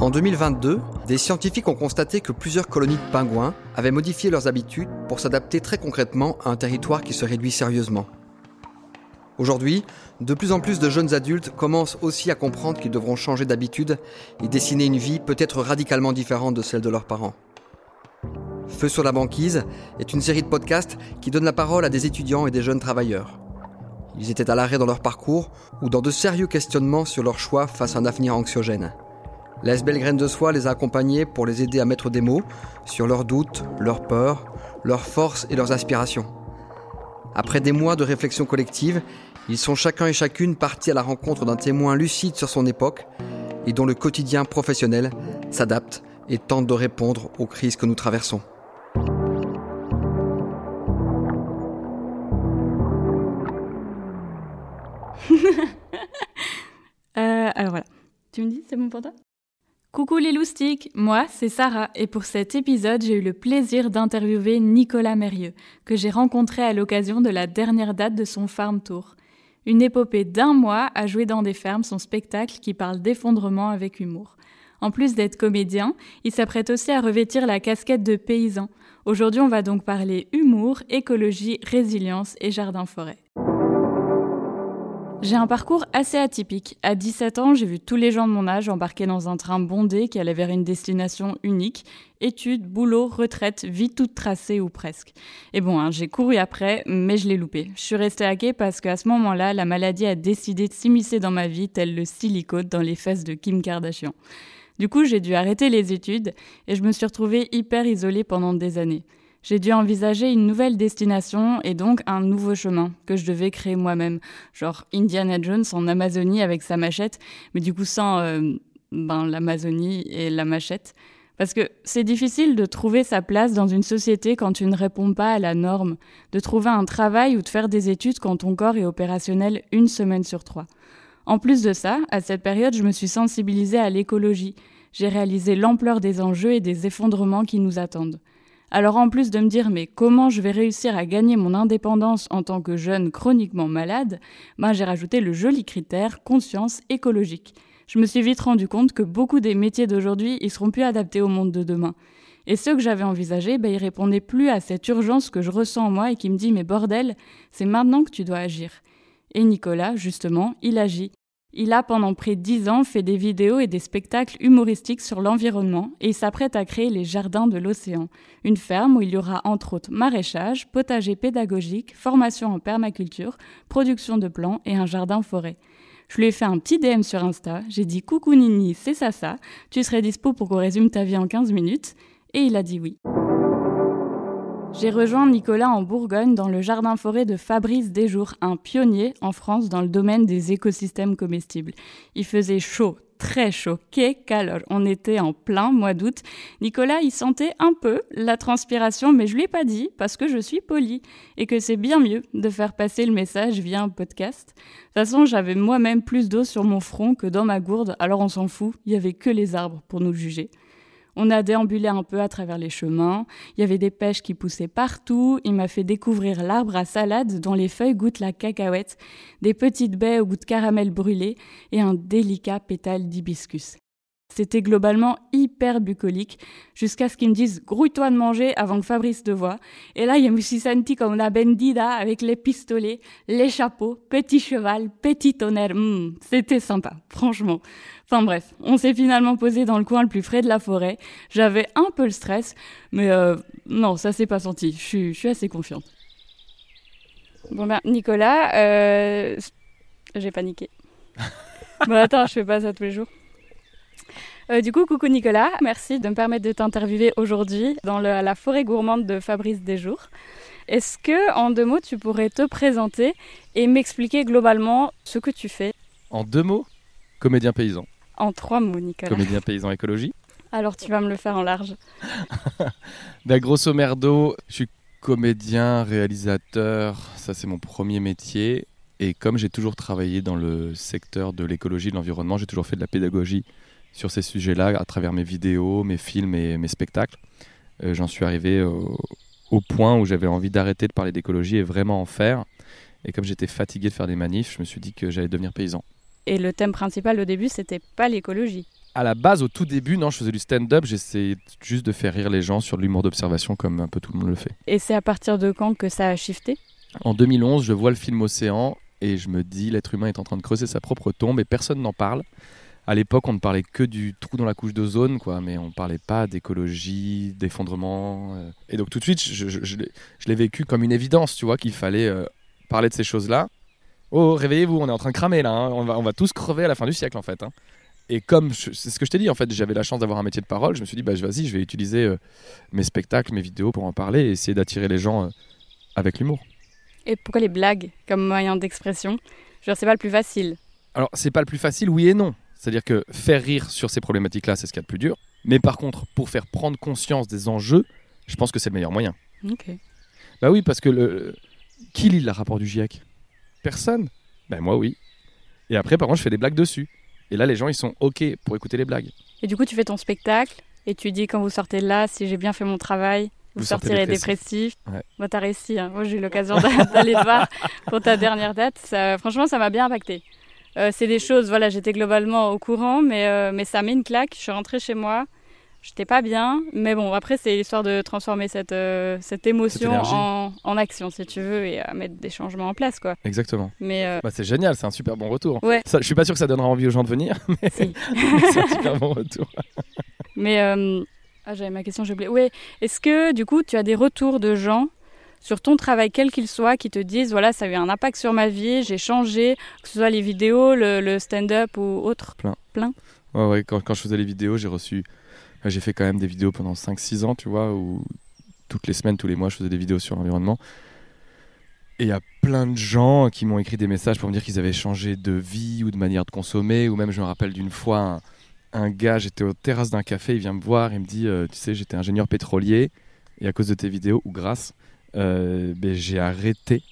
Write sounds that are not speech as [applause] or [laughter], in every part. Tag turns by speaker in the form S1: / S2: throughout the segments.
S1: En 2022, des scientifiques ont constaté que plusieurs colonies de pingouins avaient modifié leurs habitudes pour s'adapter très concrètement à un territoire qui se réduit sérieusement. Aujourd'hui, de plus en plus de jeunes adultes commencent aussi à comprendre qu'ils devront changer d'habitude et dessiner une vie peut-être radicalement différente de celle de leurs parents. Feu sur la banquise est une série de podcasts qui donne la parole à des étudiants et des jeunes travailleurs. Ils étaient à l'arrêt dans leur parcours ou dans de sérieux questionnements sur leur choix face à un avenir anxiogène. La SBL Graine de Soie les a accompagnés pour les aider à mettre des mots sur leurs doutes, leurs peurs, leurs forces et leurs aspirations. Après des mois de réflexion collective, ils sont chacun et chacune partis à la rencontre d'un témoin lucide sur son époque et dont le quotidien professionnel s'adapte et tente de répondre aux crises que nous traversons.
S2: Tu me dis, Coucou les loustiques, moi c'est Sarah et pour cet épisode j'ai eu le plaisir d'interviewer Nicolas Mérieux, que j'ai rencontré à l'occasion de la dernière date de son Farm Tour. Une épopée d'un mois à jouer dans des fermes son spectacle qui parle d'effondrement avec humour. En plus d'être comédien, il s'apprête aussi à revêtir la casquette de paysan. Aujourd'hui on va donc parler humour, écologie, résilience et jardin-forêt. J'ai un parcours assez atypique. À 17 ans, j'ai vu tous les gens de mon âge embarquer dans un train bondé qui allait vers une destination unique. Études, boulot, retraite, vie toute tracée ou presque. Et bon, hein, j'ai couru après, mais je l'ai loupé. Je suis restée quai parce qu'à ce moment-là, la maladie a décidé de s'immiscer dans ma vie tel le silicone dans les fesses de Kim Kardashian. Du coup, j'ai dû arrêter les études et je me suis retrouvée hyper isolée pendant des années j'ai dû envisager une nouvelle destination et donc un nouveau chemin que je devais créer moi-même. Genre Indiana Jones en Amazonie avec sa machette, mais du coup sans euh, ben, l'Amazonie et la machette. Parce que c'est difficile de trouver sa place dans une société quand tu ne réponds pas à la norme, de trouver un travail ou de faire des études quand ton corps est opérationnel une semaine sur trois. En plus de ça, à cette période, je me suis sensibilisée à l'écologie. J'ai réalisé l'ampleur des enjeux et des effondrements qui nous attendent. Alors en plus de me dire mais comment je vais réussir à gagner mon indépendance en tant que jeune chroniquement malade, ben j'ai rajouté le joli critère conscience écologique. Je me suis vite rendu compte que beaucoup des métiers d'aujourd'hui, ils seront plus adaptés au monde de demain. Et ceux que j'avais envisagés, ben, ils répondaient plus à cette urgence que je ressens en moi et qui me dit mais bordel, c'est maintenant que tu dois agir. Et Nicolas, justement, il agit. Il a pendant près de dix ans fait des vidéos et des spectacles humoristiques sur l'environnement et s'apprête à créer les Jardins de l'Océan, une ferme où il y aura entre autres maraîchage, potager pédagogique, formation en permaculture, production de plants et un jardin forêt. Je lui ai fait un petit DM sur Insta, j'ai dit coucou Nini, c'est ça ça, tu serais dispo pour qu'on résume ta vie en 15 minutes? Et il a dit oui. J'ai rejoint Nicolas en Bourgogne dans le jardin forêt de Fabrice Desjours, un pionnier en France dans le domaine des écosystèmes comestibles. Il faisait chaud, très chaud, qu'est calor. On était en plein mois d'août. Nicolas, il sentait un peu la transpiration, mais je lui ai pas dit parce que je suis poli et que c'est bien mieux de faire passer le message via un podcast. De toute façon, j'avais moi-même plus d'eau sur mon front que dans ma gourde, alors on s'en fout. Il y avait que les arbres pour nous juger. On a déambulé un peu à travers les chemins. Il y avait des pêches qui poussaient partout. Il m'a fait découvrir l'arbre à salade dont les feuilles goûtent la cacahuète, des petites baies au goût de caramel brûlé et un délicat pétale d'hibiscus. C'était globalement hyper bucolique, jusqu'à ce qu'ils me disent grouille-toi de manger avant que Fabrice te voie. Et là, je me suis senti comme la bendida avec les pistolets, les chapeaux, petit cheval, petit tonnerre. Hmm, c'était sympa, franchement. Enfin bref, on s'est finalement posé dans le coin le plus frais de la forêt. J'avais un peu le stress, mais euh, non, ça s'est pas senti. Je suis, je suis assez confiante. Bon ben, Nicolas, euh, j'ai paniqué. [laughs] bon attends, je fais pas ça tous les jours. Euh, du coup, coucou Nicolas, merci de me permettre de t'interviewer aujourd'hui dans la forêt gourmande de Fabrice Desjours. Est-ce que, en deux mots, tu pourrais te présenter et m'expliquer globalement ce que tu fais?
S3: En deux mots Comédien paysan.
S2: En trois mots, Nicolas.
S3: Comédien paysan écologie.
S2: Alors tu vas me le faire en large. [laughs]
S3: ben, grosso merdo, je suis comédien, réalisateur, ça c'est mon premier métier. Et comme j'ai toujours travaillé dans le secteur de l'écologie, de l'environnement, j'ai toujours fait de la pédagogie sur ces sujets-là à travers mes vidéos, mes films et mes spectacles. Euh, j'en suis arrivé au, point où j'avais envie d'arrêter de parler d'écologie et vraiment en faire. Et comme j'étais fatigué de faire des manifs, je me suis dit que j'allais devenir paysan.
S2: et le thème principal au début, c'était pas l'écologie.
S3: À la base, au tout début, non, je faisais du stand-up, j'essayais juste de faire rire les gens sur l'humour d'observation comme un peu tout le monde le fait.
S2: Et c'est à partir de quand que ça a shifté?
S3: En 2011, je vois le film Océan et je me dis l'être humain est en train de creuser sa propre tombe et personne n'en parle. À l'époque, on ne parlait que du trou dans la couche d'ozone, quoi, mais on ne parlait pas d'écologie, d'effondrement. euh. Et donc tout de suite, je, je- je l'ai- je l'ai vécu comme une évidence, tu vois, qu'il fallait euh, parler de ces choses-là. Oh, réveillez-vous, on est en train de cramer là, hein. on, va, on va tous crever à la fin du siècle en fait. hein. Et comme, c'est ce que je t'ai dit, en fait, j'avais la chance d'avoir un métier de parole, je me suis dit, bah, vas-y, je vais utiliser euh, mes spectacles, mes vidéos pour en parler et essayer d'attirer les gens avec l'humour.
S2: Et pourquoi les blagues comme moyen d'expression? Dire, c'est pas le plus facile.
S3: Alors, c'est pas le plus facile, oui et non. C'est-à-dire que faire rire sur ces problématiques-là, c'est ce qu'il y a de plus dur. Mais par contre, pour faire prendre conscience des enjeux, je pense que c'est le meilleur moyen.
S2: Ok.
S3: Bah oui, parce que le... qui lit le rapport du GIEC Personne. Ben moi, oui. Et après, par contre, je fais des blagues dessus. Et là, les gens, ils sont OK pour écouter les blagues.
S2: Et du coup, tu fais ton spectacle et tu dis quand vous sortez de là, si j'ai bien fait mon travail, vous, sortirez
S3: dépressif. Ouais.
S2: Bah, t'as réussi. hein. Moi, j'ai eu l'occasion d'a- [laughs] d'aller te voir pour ta dernière date. Ça- franchement, ça m'a bien impacté. Euh, c'est des choses, voilà, j'étais globalement au courant, mais, euh, mais ça met une claque. Je suis rentrée chez moi. J'étais pas bien, mais bon, après, c'est l'histoire de transformer cette, euh, cette émotion en, en action, si tu veux, et à mettre des changements en place, quoi.
S3: Exactement.
S2: Mais euh,
S3: Bah, c'est génial, c'est un super bon retour.
S2: Ouais.
S3: Ça, je suis pas sûr que ça donnera envie aux gens de venir, [laughs] mais
S2: si.
S3: c'est un super bon retour. [laughs]
S2: Mais ah, j'avais ma question, j'ai oublié. Ouais, est-ce que du coup, tu as des retours de gens sur ton travail, quel qu'il soit, qui te disent voilà, ça a eu un impact sur ma vie, j'ai changé, que ce soit les vidéos, le, le stand-up ou autre
S3: Ouais, ouais, quand, quand je faisais les vidéos, j'ai reçu. euh, J'ai fait quand même des vidéos pendant 5-6 ans, tu vois, où toutes les semaines, tous les mois, je faisais des vidéos sur l'environnement. Et il y a plein de gens qui m'ont écrit des messages pour me dire qu'ils avaient changé de vie ou de manière de consommer. Ou même, je me rappelle d'une fois, un, un gars, j'étais aux terrasses d'un café, il vient me voir, il me dit euh, Tu sais, j'étais ingénieur pétrolier, et à cause de tes vidéos, ou grâce, euh, ben, j'ai arrêté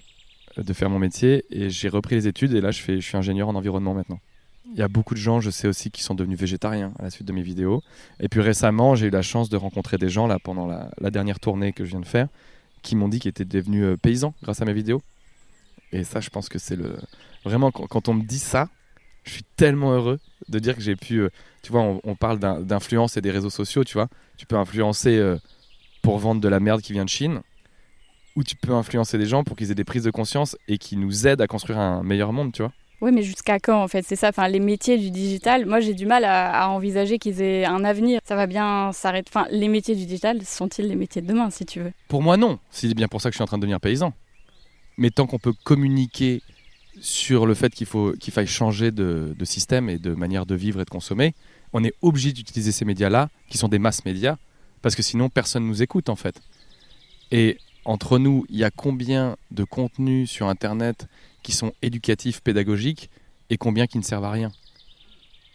S3: de faire mon métier et j'ai repris les études. Et là, je, suis ingénieur en environnement maintenant. Il y a beaucoup de gens, je sais aussi, qui sont devenus végétariens à la suite de mes vidéos. Et puis récemment, j'ai eu la chance de rencontrer des gens, là, pendant la, dernière tournée que je viens de faire, qui m'ont dit qu'ils étaient devenus euh, paysans grâce à mes vidéos. Et ça, je pense que c'est le. Vraiment, quand, on me dit ça, je suis tellement heureux de dire que j'ai pu. euh, tu vois, on, parle d'in- d'influence et des réseaux sociaux, tu vois. Tu peux influencer pour vendre de la merde qui vient de Chine, ou tu peux influencer des gens pour qu'ils aient des prises de conscience et qui nous aident à construire un meilleur monde, tu vois.
S2: Oui, mais jusqu'à quand en fait C'est ça, enfin, les métiers du digital, moi j'ai du mal à, à envisager qu'ils aient un avenir. Ça va bien s'arrêter. Enfin, les métiers du digital sont-ils les métiers de demain, si tu veux?
S3: Pour moi, non. C'est bien pour ça que je suis en train de devenir paysan. Mais tant qu'on peut communiquer sur le fait qu'il faut qu'il faille changer de, de système et de manière de vivre et de consommer, on est obligé d'utiliser ces médias-là, qui sont des masses médias, parce que sinon personne nous écoute en fait. Et entre nous, il y a combien de contenus sur Internet qui sont éducatifs, pédagogiques, et combien qui ne servent à rien?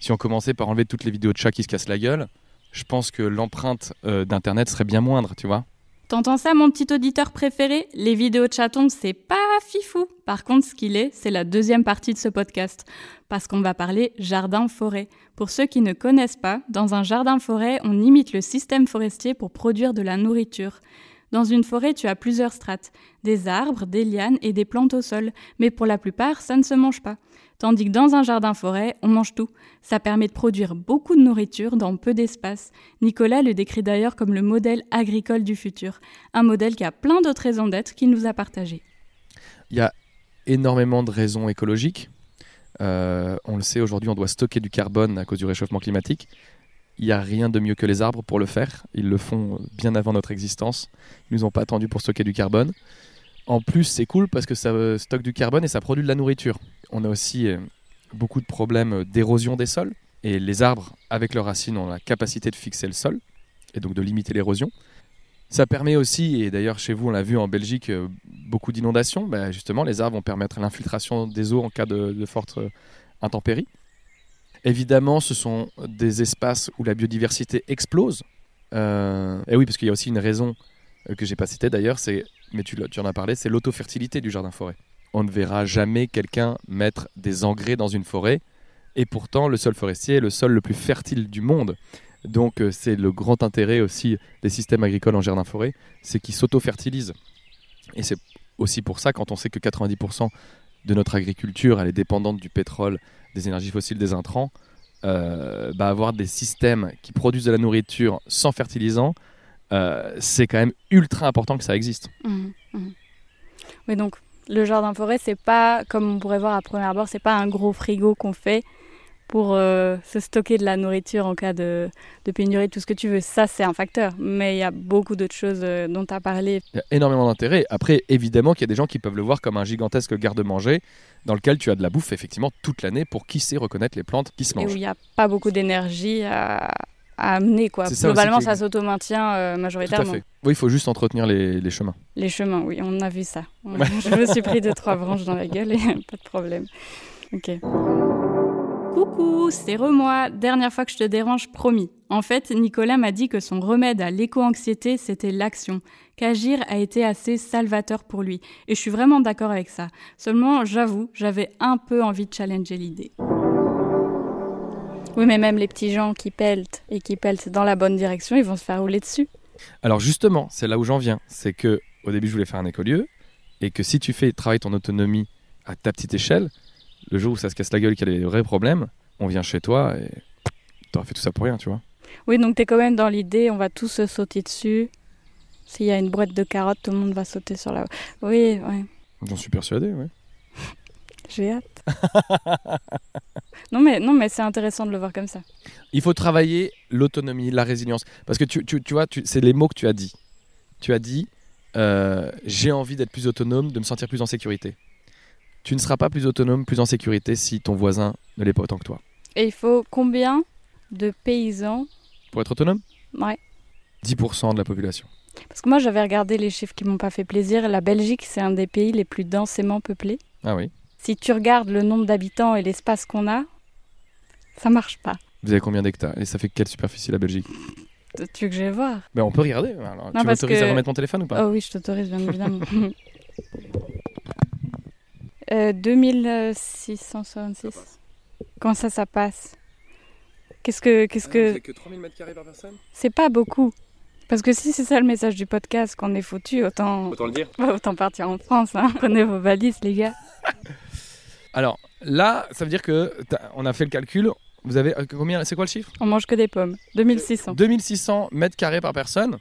S3: Si on commençait par enlever toutes les vidéos de chats qui se cassent la gueule, je pense que l'empreinte euh, d'Internet serait bien moindre, tu vois.
S2: T'entends ça, mon petit auditeur préféré? Les vidéos de chatons, c'est pas fifou. Par contre, ce qu'il est, c'est la deuxième partie de ce podcast. Parce qu'on va parler jardin-forêt. Pour ceux qui ne connaissent pas, dans un jardin-forêt, on imite le système forestier pour produire de la nourriture. Dans une forêt, tu as plusieurs strates, des arbres, des lianes et des plantes au sol, mais pour la plupart, ça ne se mange pas. Tandis que dans un jardin-forêt, on mange tout. Ça permet de produire beaucoup de nourriture dans peu d'espace. Nicolas le décrit d'ailleurs comme le modèle agricole du futur, un modèle qui a plein d'autres raisons d'être qu'il nous a partagées.
S3: Il y a énormément de raisons écologiques. Euh, on le sait, aujourd'hui, on doit stocker du carbone à cause du réchauffement climatique. Il n'y a rien de mieux que les arbres pour le faire. Ils le font bien avant notre existence. Ils nous ont pas attendu pour stocker du carbone. En plus, c'est cool parce que ça euh, stocke du carbone et ça produit de la nourriture. On a aussi euh, beaucoup de problèmes d'érosion des sols. Et les arbres, avec leurs racines, ont la capacité de fixer le sol et donc de limiter l'érosion. Ça permet aussi, et d'ailleurs chez vous on l'a vu en Belgique, euh, beaucoup d'inondations. Ben, justement, les arbres vont permettre l'infiltration des eaux en cas de, de forte euh, intempérie. Évidemment, ce sont des espaces où la biodiversité explose. Euh, et oui, parce qu'il y a aussi une raison euh, que j'ai pas citée d'ailleurs, c'est, mais tu, en as parlé, c'est l'autofertilité du jardin forêt. On ne verra jamais quelqu'un mettre des engrais dans une forêt, et pourtant le sol forestier est le sol le plus fertile du monde. Donc euh, c'est le grand intérêt aussi des systèmes agricoles en jardin forêt, c'est qu'ils s'auto-fertilisent. Et c'est aussi pour ça, quand on sait que 90% de notre agriculture, elle est dépendante du pétrole des énergies fossiles, des intrants, euh, bah, avoir des systèmes qui produisent de la nourriture sans fertilisant, euh, c'est quand même ultra important que ça existe.
S2: Mhm, mhm. Oui, donc le jardin forêt, c'est pas, comme on pourrait voir à première abord, c'est pas un gros frigo qu'on fait pour euh, se stocker de la nourriture en cas de, de pénurie, tout ce que tu veux. Ça, c'est un facteur. Mais il y a beaucoup d'autres choses euh, dont tu as parlé.
S3: Il y a énormément d'intérêt. Après, évidemment qu'il y a des gens qui peuvent le voir comme un gigantesque garde-manger dans lequel tu as de la bouffe effectivement toute l'année pour qui sait reconnaître les plantes qui se
S2: Et où
S3: mangent.
S2: il n'y a pas beaucoup d'énergie à, à amener. Quoi.
S3: Ça
S2: Globalement,
S3: qui-
S2: ça s'auto-maintient euh,
S3: Tout à
S2: majoritairement.
S3: fait. Oui, il faut juste entretenir les, les chemins.
S2: Les chemins, oui, on a vu ça. [laughs] Je me suis pris deux, trois branches dans la gueule et [laughs] pas de problème. Ok. Coucou, c'est Remois. Dernière fois que je te dérange, promis. En fait, Nicolas m'a dit que son remède à l'éco-anxiété, c'était l'action, qu'agir a été assez salvateur pour lui. Et je suis vraiment d'accord avec ça. Seulement, j'avoue, j'avais un peu envie de challenger l'idée. Oui, mais même les petits gens qui peltent et qui peltent dans la bonne direction, ils vont se faire rouler dessus.
S3: Alors justement, c'est là où j'en viens. C'est que au début, je voulais faire un écolieu et que si tu fais travailler ton autonomie à ta petite échelle, le jour où ça se casse la gueule, qu'il y a des vrais problèmes, on vient chez toi et t'auras fait tout ça pour rien, tu vois.
S2: Oui, donc t'es quand même dans l'idée, on va tous se sauter dessus. S'il y a une boîte de carottes, tout le monde va sauter sur la. Oui, oui,
S3: J'en suis persuadé, ouais. [laughs]
S2: j'ai hâte. [laughs] non, mais, non, mais c'est intéressant de le voir comme ça.
S3: Il faut travailler l'autonomie, la résilience. Parce que tu, tu, tu vois, tu- c'est les mots que tu as dit. Tu as dit euh, j'ai envie d'être plus autonome, de me sentir plus en sécurité. Tu ne seras pas plus autonome, plus en sécurité si ton voisin ne l'est pas autant que toi.
S2: Et il faut combien de paysans
S3: Pour être autonome?
S2: Ouais.
S3: 10% de la population.
S2: Parce que moi, j'avais regardé les chiffres qui m'ont pas fait plaisir. La Belgique, c'est un des pays les plus densément peuplés.
S3: Ah oui.
S2: Si tu regardes le nombre d'habitants et l'espace qu'on a, ça marche pas.
S3: Vous avez combien d'hectares? Et ça fait quelle superficie la Belgique?
S2: Tu veux que je vais voir?
S3: Ben, On peut regarder. Alors,
S2: Non,
S3: tu m'autorises
S2: que-
S3: à remettre mon téléphone ou pas?
S2: Oh oui, je t'autorise, bien évidemment. [laughs] euh, 2666. Comment ça, ça passe Qu'est-ce que. Qu'est-ce que...
S3: que 3000 m2 par personne?
S2: C'est pas beaucoup. Parce que si c'est ça le message du podcast, qu'on est foutu, autant...
S3: Autant le dire. [laughs]
S2: autant partir en France. Hein. Prenez vos valises, les gars. [laughs]
S3: Alors là, ça veut dire que on a fait le calcul. Vous avez euh, combien C'est quoi le chiffre?
S2: On mange que des pommes. 2600.
S3: 2600 mètres carrés par personne.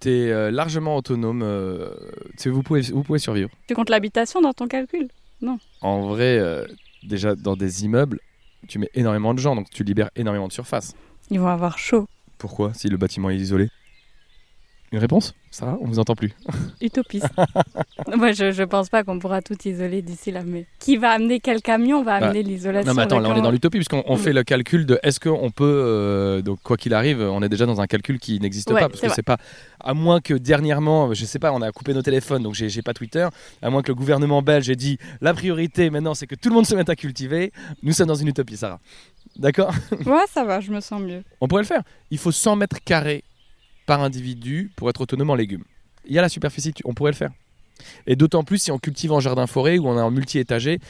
S3: T'es euh, largement autonome. euh, tu vous, pouvez, vous pouvez survivre.
S2: Tu comptes l'habitation dans ton calcul?
S3: En vrai, euh, déjà dans des immeubles, tu mets énormément de gens, donc tu libères énormément de surface.
S2: Ils vont avoir chaud.
S3: Pourquoi? Si le bâtiment est isolé? Une réponse? Sarah On vous entend plus. [laughs]
S2: Utopiste. [laughs] Moi, je, je pense pas qu'on pourra tout isoler d'ici là, mais qui va amener quel camion va
S3: Bah,
S2: amener l'isolation
S3: Non mais attends, là on est dans l'utopie puisqu'on on
S2: Mm.
S3: fait le calcul de est-ce qu'on peut, euh, donc quoi qu'il arrive, on est déjà dans un calcul qui n'existe
S2: Ouais,
S3: pas parce que c'est pas, à moins que dernièrement, je sais pas, on a coupé nos téléphones donc j'ai j'ai pas Twitter, à moins que le gouvernement belge ait dit la priorité maintenant c'est que tout le monde se mette à cultiver, nous sommes dans une utopie Sarah. D'accord?
S2: Ouais, ça va, je me sens mieux.
S3: On pourrait le faire. Il faut 100 mètres carrés par individu pour être autonome en légumes. Il y a la superficie, on pourrait le faire. Et d'autant plus si on cultive en jardin-forêt ou en multi-étagé.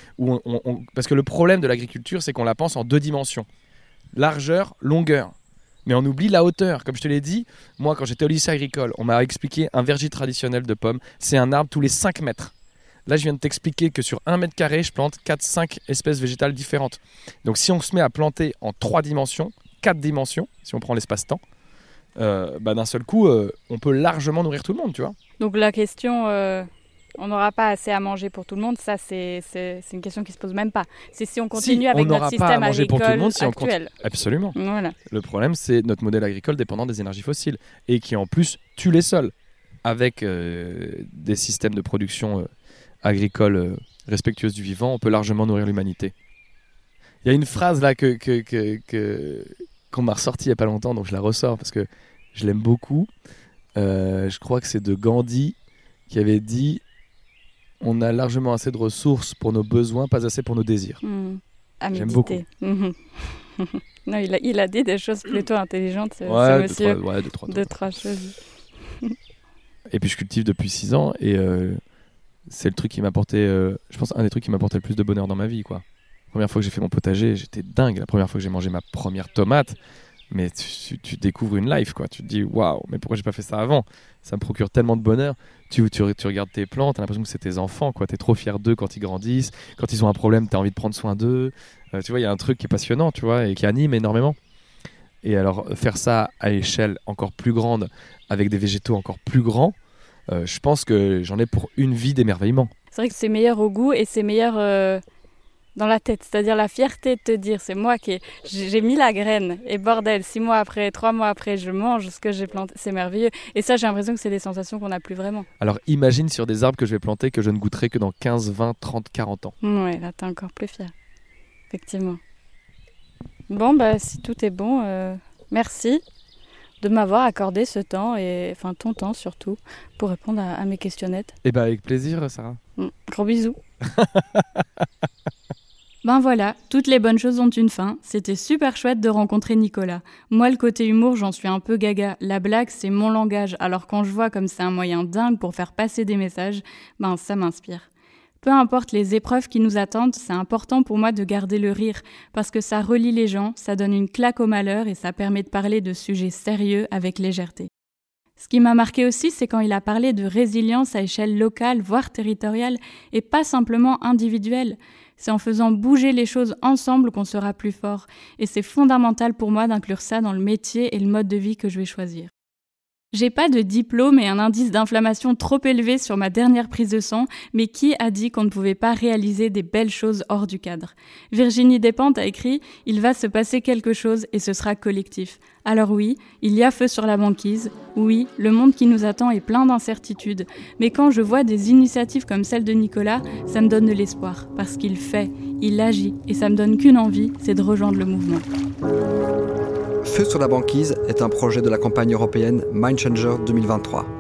S3: Parce que le problème de l'agriculture, c'est qu'on la pense en deux dimensions. Largeur, longueur. Mais on oublie la hauteur. Comme je te l'ai dit, moi, quand j'étais au lycée agricole, on m'a expliqué un verger traditionnel de pommes. C'est un arbre tous les 5 mètres. Là, je viens de t'expliquer que sur 1 mètre carré, je plante 4-5 espèces végétales différentes. Donc, si on se met à planter en 3 dimensions, 4 dimensions, si on prend l'espace-temps, euh, bah, d'un seul coup, euh, on peut largement nourrir tout le monde, tu vois.
S2: Donc la question, euh, on n'aura pas assez à manger pour tout le monde, ça c'est une question qui se pose même pas. C'est si on continue
S3: Si,
S2: avec notre
S3: pas à
S2: système
S3: pour tout le
S2: agricole
S3: monde si on compte-
S2: actuel.
S3: Absolument.
S2: Voilà.
S3: Le problème, c'est notre modèle agricole dépendant des énergies fossiles et qui en plus tue les sols avec euh, des systèmes de production agricole respectueuse du vivant. On peut largement nourrir l'humanité. Il y a une phrase là que que- que- que- qu'on m'a ressortie il y a pas longtemps, donc je la ressors parce que je l'aime beaucoup. Euh, je crois que c'est de Gandhi qui avait dit on a largement assez de ressources pour nos besoins, pas assez pour nos désirs.
S2: Hmm.
S3: J'aime.
S2: Mhm. [laughs] non, il a, il a dit des choses plutôt intelligentes, ce, ce
S3: Ouais, deux,
S2: monsieur.
S3: trois, ouais, deux, trois,
S2: Deux, trois choses. [laughs]
S3: Et puis je cultive depuis 6 ans et euh, c'est le truc qui m'a apporté, euh, je pense, un des trucs qui m'a apporté le plus de bonheur dans ma vie. Quoi. Première fois que j'ai fait mon potager, j'étais dingue. La première fois que j'ai mangé ma première tomate, mais tu, découvres une life, quoi. Tu te dis, waouh, mais pourquoi j'ai pas fait ça avant? Ça me procure tellement de bonheur. tu, regardes tes plantes, t'as l'impression que c'est tes enfants, quoi. T'es trop fier d'eux quand ils grandissent. Quand ils ont un problème, t'as envie de prendre soin d'eux. Euh, tu vois, il y a un truc qui est passionnant, tu vois, et qui anime énormément. Et alors, faire ça à échelle encore plus grande, avec des végétaux encore plus grands, euh, je pense que j'en ai pour une vie d'émerveillement.
S2: C'est vrai que c'est meilleur au goût et c'est meilleur euh, dans la tête. C'est-à-dire la fierté de te dire, c'est moi qui j'ai mis la graine et bordel, six mois après, trois mois après, je mange ce que j'ai planté. C'est merveilleux. Et ça, j'ai l'impression que c'est des sensations qu'on n'a plus vraiment.
S3: Alors imagine sur des arbres que je vais planter que je ne goûterai que dans 15, 20, 30, 40 ans.
S2: Ouais, là, t'es encore plus fier. Effectivement. Bon, bah, si tout est bon, euh, merci de m'avoir accordé ce temps, et enfin ton temps surtout, pour répondre à, mes questionnettes.
S3: Et eh bah, avec plaisir, Sarah.
S2: Mm, gros bisous. [laughs] Ben voilà, toutes les bonnes choses ont une fin. C'était super chouette de rencontrer Nicolas. Moi, le côté humour, j'en suis un peu gaga. La blague, c'est mon langage. Alors quand je vois comme c'est un moyen dingue pour faire passer des messages, ben ça m'inspire. Peu importe les épreuves qui nous attendent, c'est important pour moi de garder le rire, parce que ça relie les gens, ça donne une claque au malheur et ça permet de parler de sujets sérieux avec légèreté. Ce qui m'a marqué aussi, c'est quand il a parlé de résilience à échelle locale, voire territoriale, et pas simplement individuelle. C'est en faisant bouger les choses ensemble qu'on sera plus fort, et c'est fondamental pour moi d'inclure ça dans le métier et le mode de vie que je vais choisir. J'ai pas de diplôme et un indice d'inflammation trop élevé sur ma dernière prise de sang, mais qui a dit qu'on ne pouvait pas réaliser des belles choses hors du cadre? Virginie Despentes a écrit Il va se passer quelque chose et ce sera collectif. Alors oui, il y a feu sur la banquise. Oui, le monde qui nous attend est plein d'incertitudes. Mais quand je vois des initiatives comme celle de Nicolas, ça me donne de l'espoir. Parce qu'il fait, il agit, et ça me donne qu'une envie, c'est de rejoindre le mouvement.
S1: Feu sur la banquise est un projet de la campagne européenne Mindchanger 2023.